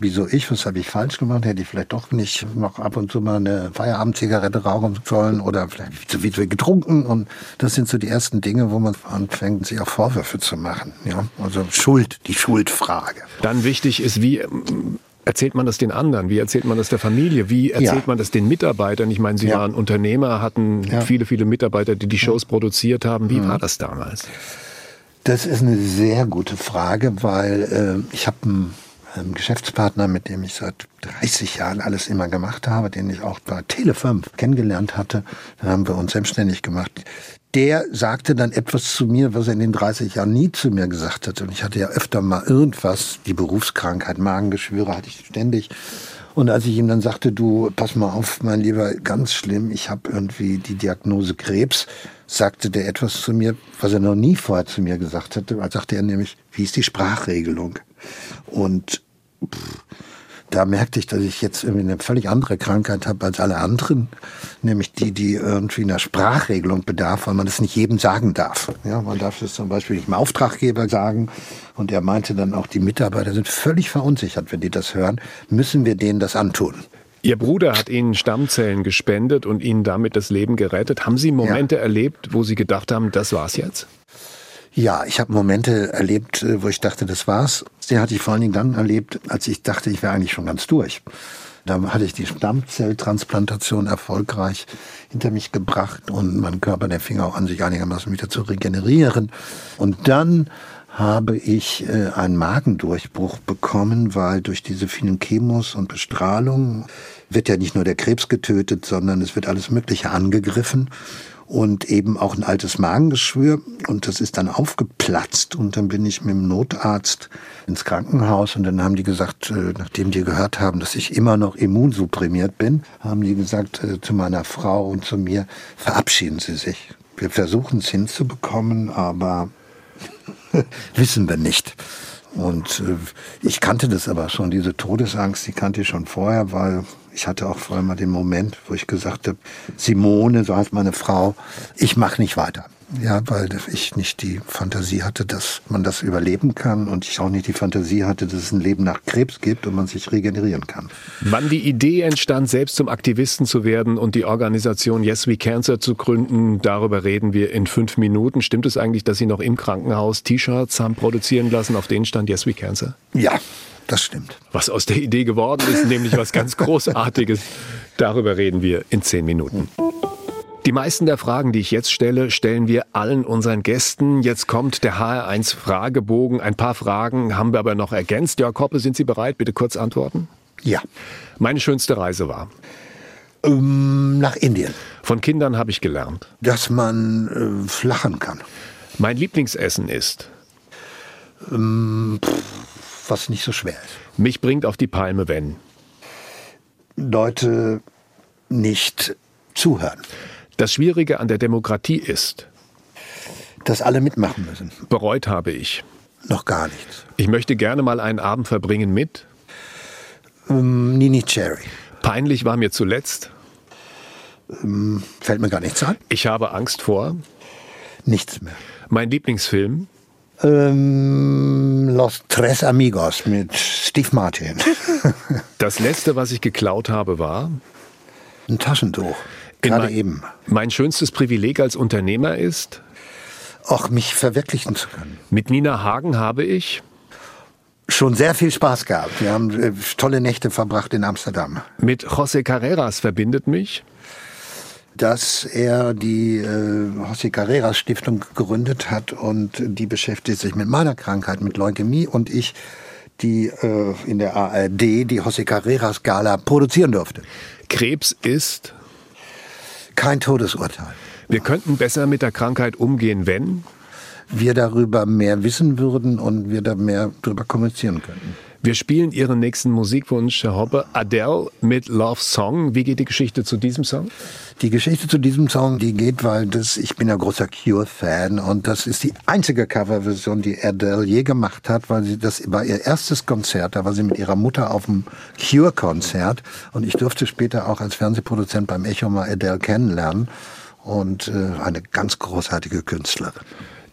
Wieso ich? Was habe ich falsch gemacht? Hätte ich vielleicht doch nicht noch ab und zu mal eine Feierabendzigarette rauchen sollen oder vielleicht zu viel getrunken? Und das sind so die ersten Dinge, wo man anfängt, sich auch Vorwürfe zu machen. Ja, also Schuld, die Schuldfrage. Dann wichtig ist, wie ähm, erzählt man das den anderen? Wie erzählt man das der Familie? Wie erzählt Ja. man das den Mitarbeitern? Ich meine, Sie Ja. waren Unternehmer, hatten Ja. viele, viele Mitarbeiter, die die Shows produziert haben. Wie war das damals? Das ist eine sehr gute Frage, weil äh, ich habe einen, einen Geschäftspartner, mit dem ich seit 30 Jahren alles immer gemacht habe, den ich auch bei Tele5 kennengelernt hatte. Dann haben wir uns selbstständig gemacht. Der sagte dann etwas zu mir, was er in den 30 Jahren nie zu mir gesagt hatte. Und ich hatte ja öfter mal irgendwas, die Berufskrankheit, Magengeschwüre hatte ich ständig. Und als ich ihm dann sagte, du, pass mal auf, mein Lieber, ganz schlimm, ich habe irgendwie die Diagnose Krebs, sagte der etwas zu mir, was er noch nie vorher zu mir gesagt hatte. Da sagte er nämlich, wie ist die Sprachregelung? Und pff, da merkte ich, dass ich jetzt irgendwie eine völlig andere Krankheit habe als alle anderen, nämlich die, die irgendwie einer Sprachregelung bedarf, weil man das nicht jedem sagen darf. Ja, man darf das zum Beispiel nicht dem Auftraggeber sagen. Und er meinte dann auch, die Mitarbeiter sind völlig verunsichert, wenn die das hören. Müssen wir denen das antun? Ihr Bruder hat Ihnen Stammzellen gespendet und Ihnen damit das Leben gerettet. Haben Sie Momente ja. erlebt, wo Sie gedacht haben, das war's jetzt? Ja, ich habe Momente erlebt, äh, wo ich dachte, das war's. Den hatte ich vor allen Dingen dann erlebt, als ich dachte, ich wäre eigentlich schon ganz durch. Da hatte ich die Stammzelltransplantation erfolgreich hinter mich gebracht und mein Körper, der fing auch an, sich einigermaßen wieder zu regenerieren. Und dann habe ich äh, einen Magendurchbruch bekommen, weil durch diese vielen Chemos und Bestrahlung wird ja nicht nur der Krebs getötet, sondern es wird alles Mögliche angegriffen und eben auch ein altes Magengeschwür und das ist dann aufgeplatzt und dann bin ich mit dem Notarzt ins Krankenhaus und dann haben die gesagt, äh, nachdem die gehört haben, dass ich immer noch immunsupprimiert bin, haben die gesagt äh, zu meiner Frau und zu mir, verabschieden Sie sich. Wir versuchen es hinzubekommen, aber (laughs) wissen wir nicht. Und äh, ich kannte das aber schon, diese Todesangst, die kannte ich schon vorher, weil ich hatte auch vor allem mal den Moment, wo ich gesagt habe, Simone, so heißt meine Frau, ich mache nicht weiter. Ja, weil ich nicht die Fantasie hatte, dass man das überleben kann und ich auch nicht die Fantasie hatte, dass es ein Leben nach Krebs gibt und man sich regenerieren kann. Wann die Idee entstand, selbst zum Aktivisten zu werden und die Organisation Yes We Cancer zu gründen, darüber reden wir in fünf Minuten. Stimmt es eigentlich, dass Sie noch im Krankenhaus T-Shirts haben produzieren lassen, auf denen stand Yes We Cancer? Ja, das stimmt. Was aus der Idee geworden ist, nämlich was ganz (laughs) Großartiges. Darüber reden wir in zehn Minuten. Die meisten der Fragen, die ich jetzt stelle, stellen wir allen unseren Gästen. Jetzt kommt der HR1 Fragebogen. Ein paar Fragen haben wir aber noch ergänzt. Jörg Hoppe, sind Sie bereit? Bitte kurz antworten. Ja. Meine schönste Reise war? Ähm, nach Indien. Von Kindern habe ich gelernt. Dass man äh, flachen kann. Mein Lieblingsessen ist? Ähm, pff, was nicht so schwer ist. Mich bringt auf die Palme, wenn? Leute nicht zuhören. Das Schwierige an der Demokratie ist, dass alle mitmachen müssen. Bereut habe ich. Noch gar nichts. Ich möchte gerne mal einen Abend verbringen mit ähm, Nini Cherry. Peinlich war mir zuletzt. Ähm, fällt mir gar nichts ein. Ich habe Angst vor. Nichts mehr. Mein Lieblingsfilm. Ähm, Los Tres Amigos mit Steve Martin. (laughs) das letzte, was ich geklaut habe, war ein Taschentuch. Gerade mein, eben. Mein schönstes Privileg als Unternehmer ist, auch mich verwirklichen zu können. Mit Nina Hagen habe ich schon sehr viel Spaß gehabt. Wir haben äh, tolle Nächte verbracht in Amsterdam. Mit José Carreras verbindet mich, dass er die äh, José Carreras Stiftung gegründet hat und die beschäftigt sich mit meiner Krankheit, mit Leukämie und ich die äh, in der ARD die José Carreras Gala produzieren durfte. Krebs ist kein Todesurteil. Wir könnten besser mit der Krankheit umgehen, wenn wir darüber mehr wissen würden und wir da mehr darüber kommunizieren könnten. Wir spielen Ihren nächsten Musikwunsch, Herr Hoppe, Adele mit Love Song. Wie geht die Geschichte zu diesem Song? Die Geschichte zu diesem Song, die geht, weil das, ich bin ja großer Cure-Fan und das ist die einzige Coverversion, die Adele je gemacht hat, weil sie das war ihr erstes Konzert, da war sie mit ihrer Mutter auf dem Cure-Konzert und ich durfte später auch als Fernsehproduzent beim Echo mal Adele kennenlernen und äh, eine ganz großartige Künstlerin.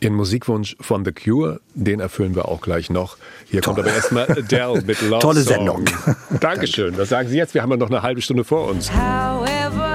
Ihren Musikwunsch von The Cure, den erfüllen wir auch gleich noch. Hier Toll. kommt aber erstmal Adele (laughs) mit Love Tolle Sendung. (laughs) Dankeschön. Was sagen Sie jetzt? Wir haben ja noch eine halbe Stunde vor uns. However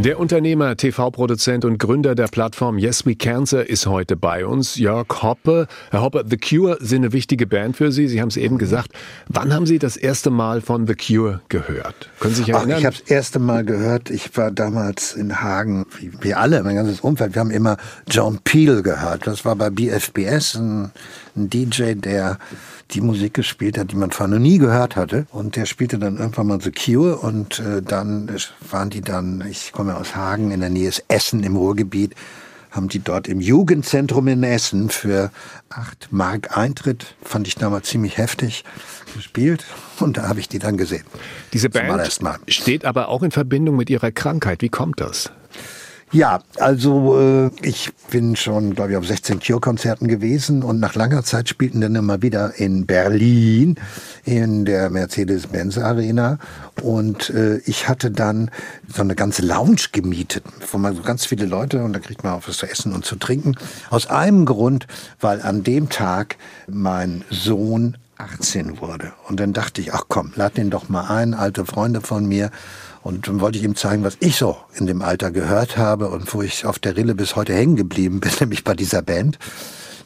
Der Unternehmer, TV-Produzent und Gründer der Plattform Yes We Cancer ist heute bei uns. Jörg Hoppe. Herr Hoppe, The Cure sind eine wichtige Band für Sie. Sie haben es eben gesagt. Wann haben Sie das erste Mal von The Cure gehört? Können Sie sich erinnern? Ach, ich habe das erste Mal gehört. Ich war damals in Hagen, wie wir alle, mein ganzes Umfeld. Wir haben immer John Peel gehört. Das war bei BFBS ein, ein DJ, der die Musik gespielt hat, die man vorher noch nie gehört hatte. Und der spielte dann irgendwann mal The Cure und äh, dann waren die dann, ich komme aus Hagen, in der Nähe ist Essen im Ruhrgebiet, haben die dort im Jugendzentrum in Essen für acht Mark Eintritt, fand ich damals ziemlich heftig, gespielt und da habe ich die dann gesehen. Diese Band steht aber auch in Verbindung mit ihrer Krankheit. Wie kommt das? Ja, also äh, ich bin schon, glaube ich, auf 16 Cure-Konzerten gewesen und nach langer Zeit spielten dann immer wieder in Berlin in der Mercedes-Benz Arena und äh, ich hatte dann so eine ganze Lounge gemietet, wo man so ganz viele Leute und da kriegt man auch was zu essen und zu trinken. Aus einem Grund, weil an dem Tag mein Sohn 18 wurde. Und dann dachte ich, ach komm, lad den doch mal ein, alte Freunde von mir und dann wollte ich ihm zeigen, was ich so in dem Alter gehört habe und wo ich auf der Rille bis heute hängen geblieben bin, (laughs) nämlich bei dieser Band.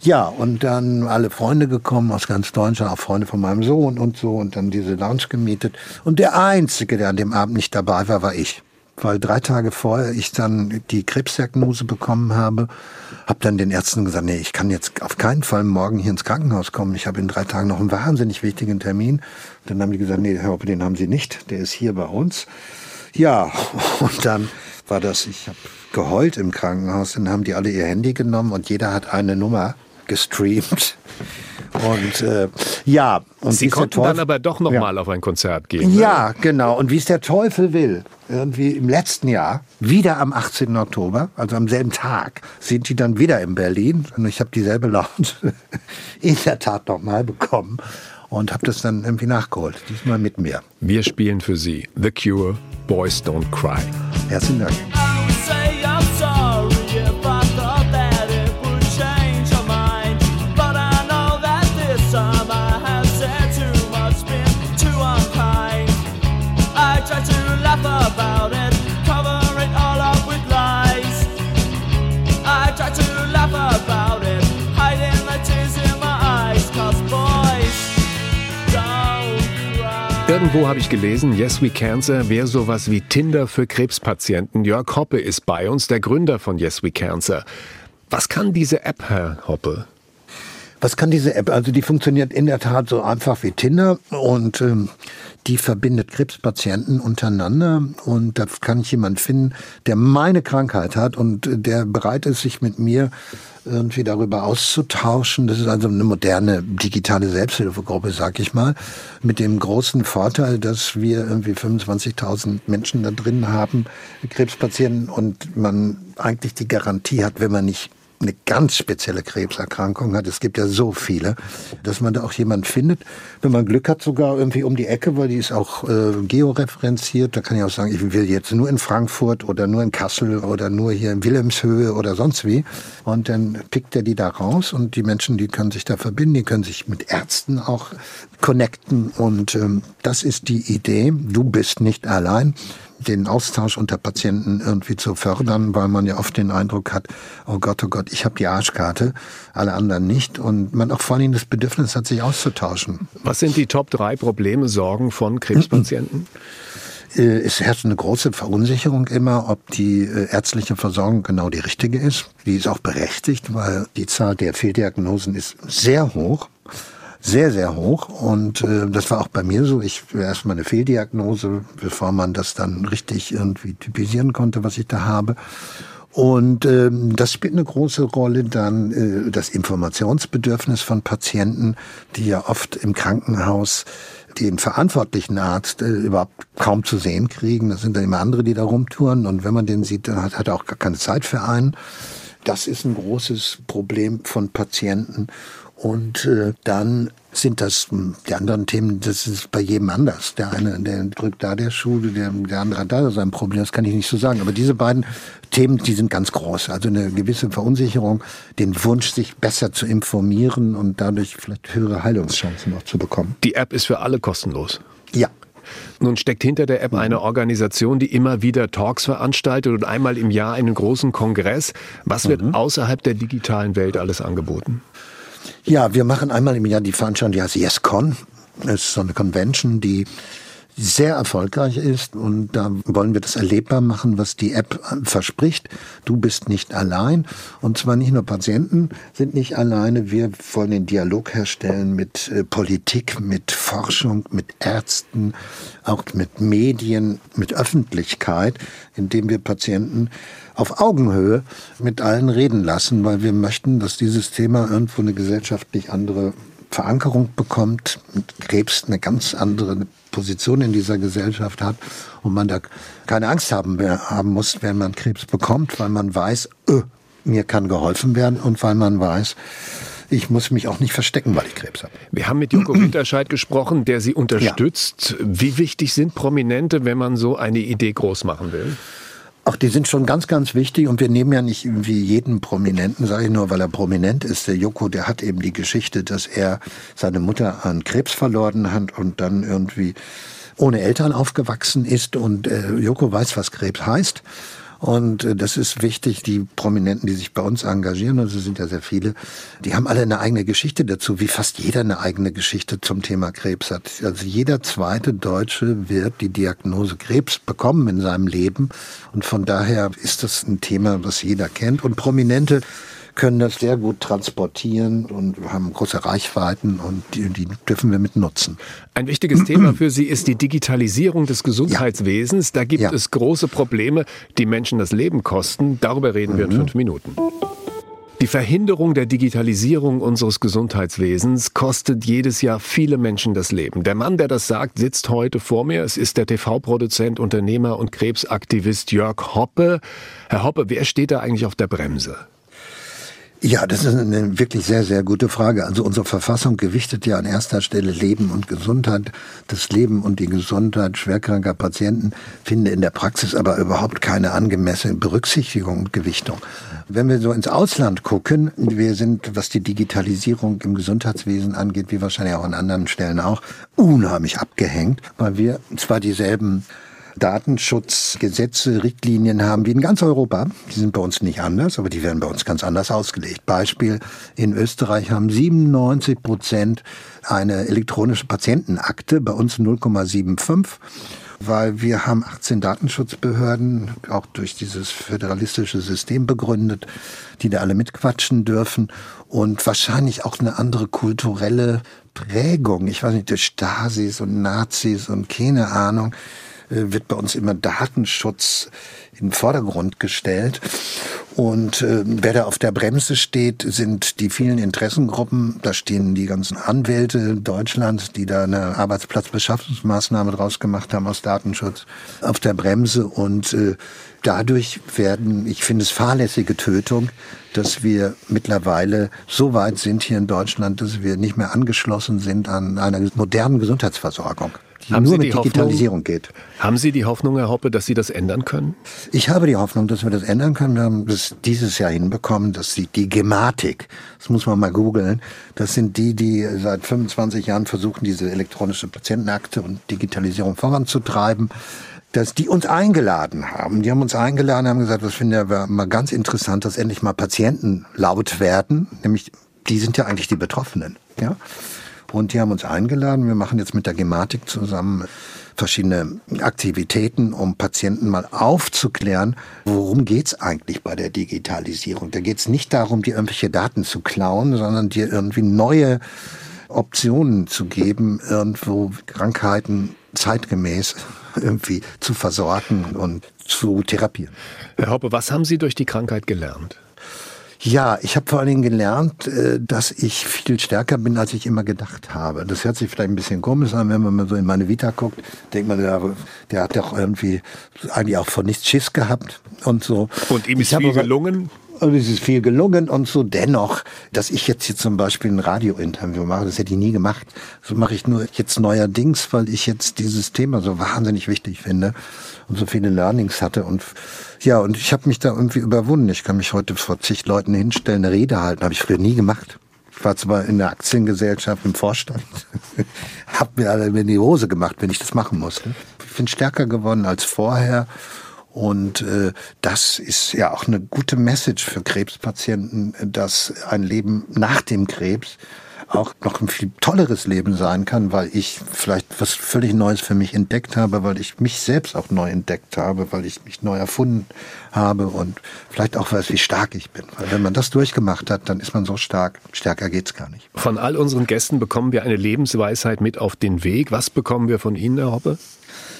Ja, und dann alle Freunde gekommen aus ganz Deutschland, auch Freunde von meinem Sohn und so, und dann diese Lounge gemietet. Und der Einzige, der an dem Abend nicht dabei war, war ich. Weil drei Tage vorher ich dann die Krebsdiagnose bekommen habe, habe dann den Ärzten gesagt, nee, ich kann jetzt auf keinen Fall morgen hier ins Krankenhaus kommen. Ich habe in drei Tagen noch einen wahnsinnig wichtigen Termin. Dann haben die gesagt, nee, Herr Hoppe, den haben Sie nicht. Der ist hier bei uns. Ja, (laughs) und dann war das, ich habe geheult im Krankenhaus, dann haben die alle ihr Handy genommen und jeder hat eine Nummer gestreamt. Und äh, ja, und Sie konnten dann aber doch noch ja. mal auf ein Konzert gehen. Ne? Ja, genau. Und wie es der Teufel will, irgendwie im letzten Jahr, wieder am 18. Oktober, also am selben Tag, sind die dann wieder in Berlin. Und ich habe dieselbe Laune (laughs) in der Tat noch mal bekommen und habe das dann irgendwie nachgeholt. Diesmal mit mir. Wir spielen für Sie The Cure, Boys Don't Cry. Herzlichen Dank. Irgendwo habe ich gelesen, Yes We Cancer wäre sowas wie Tinder für Krebspatienten. Jörg Hoppe ist bei uns, der Gründer von Yes We Cancer. Was kann diese App, Herr Hoppe? Was kann diese App? Also die funktioniert in der Tat so einfach wie Tinder und ähm, die verbindet Krebspatienten untereinander und da kann ich jemanden finden, der meine Krankheit hat und der bereit ist, sich mit mir irgendwie darüber auszutauschen. Das ist also eine moderne digitale Selbsthilfegruppe, sag ich mal, mit dem großen Vorteil, dass wir irgendwie 25.000 Menschen da drin haben, Krebspatienten, und man eigentlich die Garantie hat, wenn man nicht eine ganz spezielle Krebserkrankung hat, es gibt ja so viele, dass man da auch jemand findet, wenn man Glück hat, sogar irgendwie um die Ecke, weil die ist auch äh, georeferenziert. Da kann ich auch sagen, ich will jetzt nur in Frankfurt oder nur in Kassel oder nur hier in Wilhelmshöhe oder sonst wie. Und dann pickt er die da raus und die Menschen, die können sich da verbinden, die können sich mit Ärzten auch connecten. Und ähm, das ist die Idee. Du bist nicht allein den Austausch unter Patienten irgendwie zu fördern, weil man ja oft den Eindruck hat, oh Gott, oh Gott, ich habe die Arschkarte, alle anderen nicht. Und man auch vor allem das Bedürfnis hat, sich auszutauschen. Was sind die Top drei Probleme, Sorgen von Krebspatienten? (clears throat) Äh, es herrscht eine große Verunsicherung immer, ob die äh, ärztliche Versorgung genau die richtige ist. Die ist auch berechtigt, weil die Zahl der Fehldiagnosen ist sehr hoch sehr, sehr hoch. Und äh, das war auch bei mir so. Ich erstmal eine Fehldiagnose, bevor man das dann richtig irgendwie typisieren konnte, was ich da habe. Und ähm, das spielt eine große Rolle dann äh, das Informationsbedürfnis von Patienten, die ja oft im Krankenhaus den verantwortlichen Arzt äh, überhaupt kaum zu sehen kriegen. Das sind dann immer andere, die da rumtouren. Und wenn man den sieht, dann hat, hat er auch gar keine Zeit für einen. Das ist ein großes Problem von Patienten. Und äh, dann sind das hm, die anderen Themen, das ist bei jedem anders. Der eine, der drückt da der Schuh, der, der andere hat da sein Problem, das kann ich nicht so sagen. Aber diese beiden Themen, die sind ganz groß. Also eine gewisse Verunsicherung, den Wunsch, sich besser zu informieren und dadurch vielleicht höhere Heilungschancen auch zu bekommen. Die App ist für alle kostenlos. Ja. Nun steckt hinter der App eine Organisation, die immer wieder Talks veranstaltet und einmal im Jahr einen großen Kongress. Was wird mhm. außerhalb der digitalen Welt alles angeboten? Ja, wir machen einmal im Jahr die Veranstaltung, die heißt YesCon. Das ist so eine Convention, die sehr erfolgreich ist und da wollen wir das erlebbar machen, was die App verspricht. Du bist nicht allein und zwar nicht nur Patienten sind nicht alleine, wir wollen den Dialog herstellen mit äh, Politik, mit Forschung, mit Ärzten, auch mit Medien, mit Öffentlichkeit, indem wir Patienten auf Augenhöhe mit allen reden lassen, weil wir möchten, dass dieses Thema irgendwo eine gesellschaftlich andere Verankerung bekommt, Krebs eine ganz andere Position in dieser Gesellschaft hat und man da keine Angst haben, haben muss, wenn man Krebs bekommt, weil man weiß, öh, mir kann geholfen werden und weil man weiß, ich muss mich auch nicht verstecken, weil ich Krebs habe. Wir haben mit Joko Winterscheid gesprochen, der Sie unterstützt. Ja. Wie wichtig sind Prominente, wenn man so eine Idee groß machen will? Ach, die sind schon ganz, ganz wichtig und wir nehmen ja nicht irgendwie jeden Prominenten, sage ich nur, weil er prominent ist. Der Joko, der hat eben die Geschichte, dass er seine Mutter an Krebs verloren hat und dann irgendwie ohne Eltern aufgewachsen ist und äh, Joko weiß, was Krebs heißt und äh, das ist wichtig, die Prominenten, die sich bei uns engagieren, und es sind ja sehr viele, die haben alle eine eigene Geschichte dazu, wie fast jeder eine eigene Geschichte zum Thema Krebs hat. Also jeder zweite Deutsche wird die Diagnose Krebs bekommen in seinem Leben. Und von daher ist das ein Thema, was jeder kennt. Und Prominente können das sehr gut transportieren und haben große Reichweiten und die, die dürfen wir mit nutzen. Ein wichtiges (clears throat) Thema für Sie ist die Digitalisierung des Gesundheitswesens. Ja. Da gibt ja. es große Probleme, die Menschen das Leben kosten. Darüber reden wir in mhm. fünf Minuten. Die Verhinderung der Digitalisierung unseres Gesundheitswesens kostet jedes Jahr viele Menschen das Leben. Der Mann, der das sagt, sitzt heute vor mir. Es ist der TV-Produzent, Unternehmer und Krebsaktivist Jörg Hoppe. Herr Hoppe, wer steht da eigentlich auf der Bremse? Ja, das ist eine wirklich sehr, sehr gute Frage. Also unsere Verfassung gewichtet ja an erster Stelle Leben und Gesundheit. Das Leben und die Gesundheit schwerkranker Patienten finden in der Praxis aber überhaupt keine angemessene Berücksichtigung und Gewichtung. Wenn wir so ins Ausland gucken, wir sind, was die Digitalisierung im Gesundheitswesen angeht, wie wahrscheinlich auch an anderen Stellen auch, unheimlich abgehängt, weil wir zwar dieselben Datenschutzgesetze, Richtlinien haben wie in ganz Europa. Die sind bei uns nicht anders, aber die werden bei uns ganz anders ausgelegt. Beispiel, in Österreich haben 97 Prozent eine elektronische Patientenakte, bei uns 0,75 weil wir haben 18 Datenschutzbehörden, auch durch dieses föderalistische System begründet, die da alle mitquatschen dürfen und wahrscheinlich auch eine andere kulturelle Prägung. Ich weiß nicht, durch Stasis und Nazis und keine Ahnung wird bei uns immer Datenschutz in den Vordergrund gestellt. Und äh, wer da auf der Bremse steht, sind die vielen Interessengruppen. Da stehen die ganzen Anwälte Deutschlands, die da eine Arbeitsplatzbeschaffungsmaßnahme draus gemacht haben aus Datenschutz, auf der Bremse. Und äh, dadurch werden, ich finde es fahrlässige Tötung, dass wir mittlerweile so weit sind hier in Deutschland, dass wir nicht mehr angeschlossen sind an einer modernen Gesundheitsversorgung die haben nur mit Digitalisierung Hoffnung, geht. Haben Sie die Hoffnung, Herr Hoppe, dass Sie das ändern können? Ich habe die Hoffnung, dass wir das ändern können. Wir haben das dieses Jahr hinbekommen, dass die, die Gematik, das muss man mal googeln, das sind die, die seit 25 Jahren versuchen, diese elektronische Patientenakte und Digitalisierung voranzutreiben dass die uns eingeladen haben. Die haben uns eingeladen, haben gesagt, das finden wir mal ganz interessant, dass endlich mal Patienten laut werden, nämlich die sind ja eigentlich die Betroffenen. Ja? Und die haben uns eingeladen. Wir machen jetzt mit der Gematik zusammen verschiedene Aktivitäten, um Patienten mal aufzuklären, worum geht's eigentlich bei der Digitalisierung. Da geht's nicht darum, dir irgendwelche Daten zu klauen, sondern dir irgendwie neue Optionen zu geben, irgendwo Krankheiten zeitgemäß (laughs) irgendwie zu versorgen und zu therapieren. Herr Hoppe, was haben Sie durch die Krankheit gelernt? Ja, ich habe vor allen Dingen gelernt, äh, dass ich viel stärker bin, als ich immer gedacht habe. Das hört sich vielleicht ein bisschen komisch an, wenn man mal so in meine Vita guckt. Denkt man, der, der hat doch irgendwie eigentlich auch von nichts Schiss gehabt und so. Und ihm ist ich viel gelungen? Und es ist viel gelungen und so. Dennoch, dass ich jetzt hier zum Beispiel ein Radiointerview mache, das hätte ich nie gemacht. So mache ich nur jetzt neuerdings, weil ich jetzt dieses Thema so wahnsinnig wichtig finde und so viele Learnings hatte und ja, und ich habe mich da irgendwie überwunden. Ich kann mich heute vor zig Leuten hinstellen, eine Rede halten. Habe ich früher nie gemacht. war zwar in der Aktiengesellschaft im Vorstand, (laughs) hab mir alle in die Hose gemacht, wenn ich das machen musste. Ich bin stärker geworden als vorher. Und äh, das ist ja auch eine gute Message für Krebspatienten, dass ein Leben nach dem Krebs auch noch ein viel tolleres Leben sein kann, weil ich vielleicht was völlig Neues für mich entdeckt habe, weil ich mich selbst auch neu entdeckt habe, weil ich mich neu erfunden habe und vielleicht auch weiß, wie stark ich bin. Weil wenn man das durchgemacht hat, dann ist man so stark. Stärker geht's gar nicht. Von all unseren Gästen bekommen wir eine Lebensweisheit mit auf den Weg. Was bekommen wir von Ihnen, Herr Hoppe?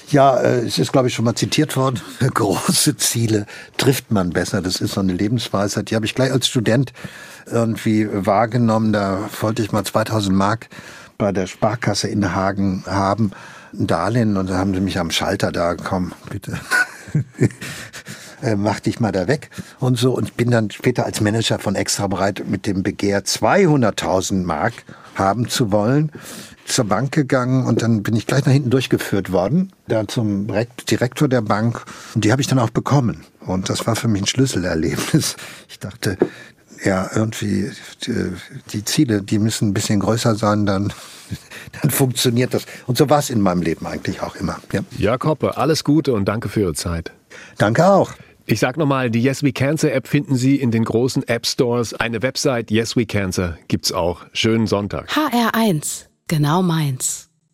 Ja, äh, es ist, glaube ich, schon mal zitiert worden. (laughs) Große Ziele trifft man besser. Das ist so eine Lebensweisheit. Die habe ich gleich als Student irgendwie wahrgenommen. Da wollte ich mal 2000 Mark bei der Sparkasse in Hagen haben, ein Darlehen. Und da haben sie mich am Schalter da, komm, bitte. (laughs) Äh, mach dich mal da weg und so und bin dann später als Manager von Extra bereit mit dem Begehr 200.000 Mark haben zu wollen zur Bank gegangen und dann bin ich gleich nach hinten durchgeführt worden, da zum Direktor der Bank und die habe ich dann auch bekommen und das war für mich ein Schlüsselerlebnis. Ich dachte, ja, irgendwie die, die Ziele, die müssen ein bisschen größer sein, dann (laughs) dann funktioniert das. Und so war es in meinem Leben eigentlich auch immer. Ja. Jörg Hoppe, alles Gute und danke für Ihre Zeit. Danke auch. Ich sag nochmal, die Yes We Cancer App finden Sie in den großen App Stores. Eine Website Yes We Cancer gibt's auch. Schönen Sonntag. HR1, genau meins.